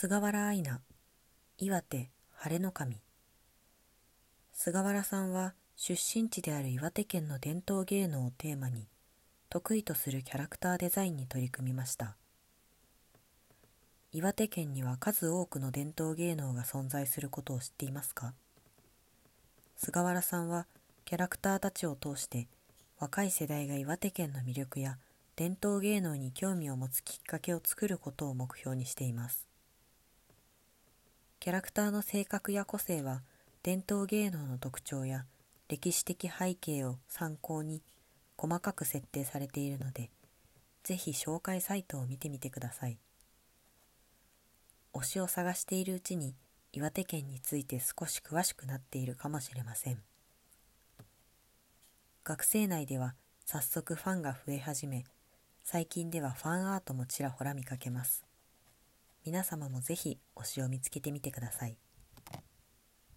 菅原愛菜岩手晴れの神菅原さんは出身地である岩手県の伝統芸能をテーマに得意とするキャラクターデザインに取り組みました。岩手県には数多くの伝統芸能が存在することを知っていますか？菅原さんはキャラクターたちを通して若い世代が岩手県の魅力や伝統芸能に興味を持つきっかけを作ることを目標にしています。キャラクターの性格や個性は伝統芸能の特徴や歴史的背景を参考に細かく設定されているのでぜひ紹介サイトを見てみてください。推しを探しているうちに岩手県について少し詳しくなっているかもしれません。学生内では早速ファンが増え始め最近ではファンアートもちらほら見かけます。皆様もぜひ推しを見つけてみてください。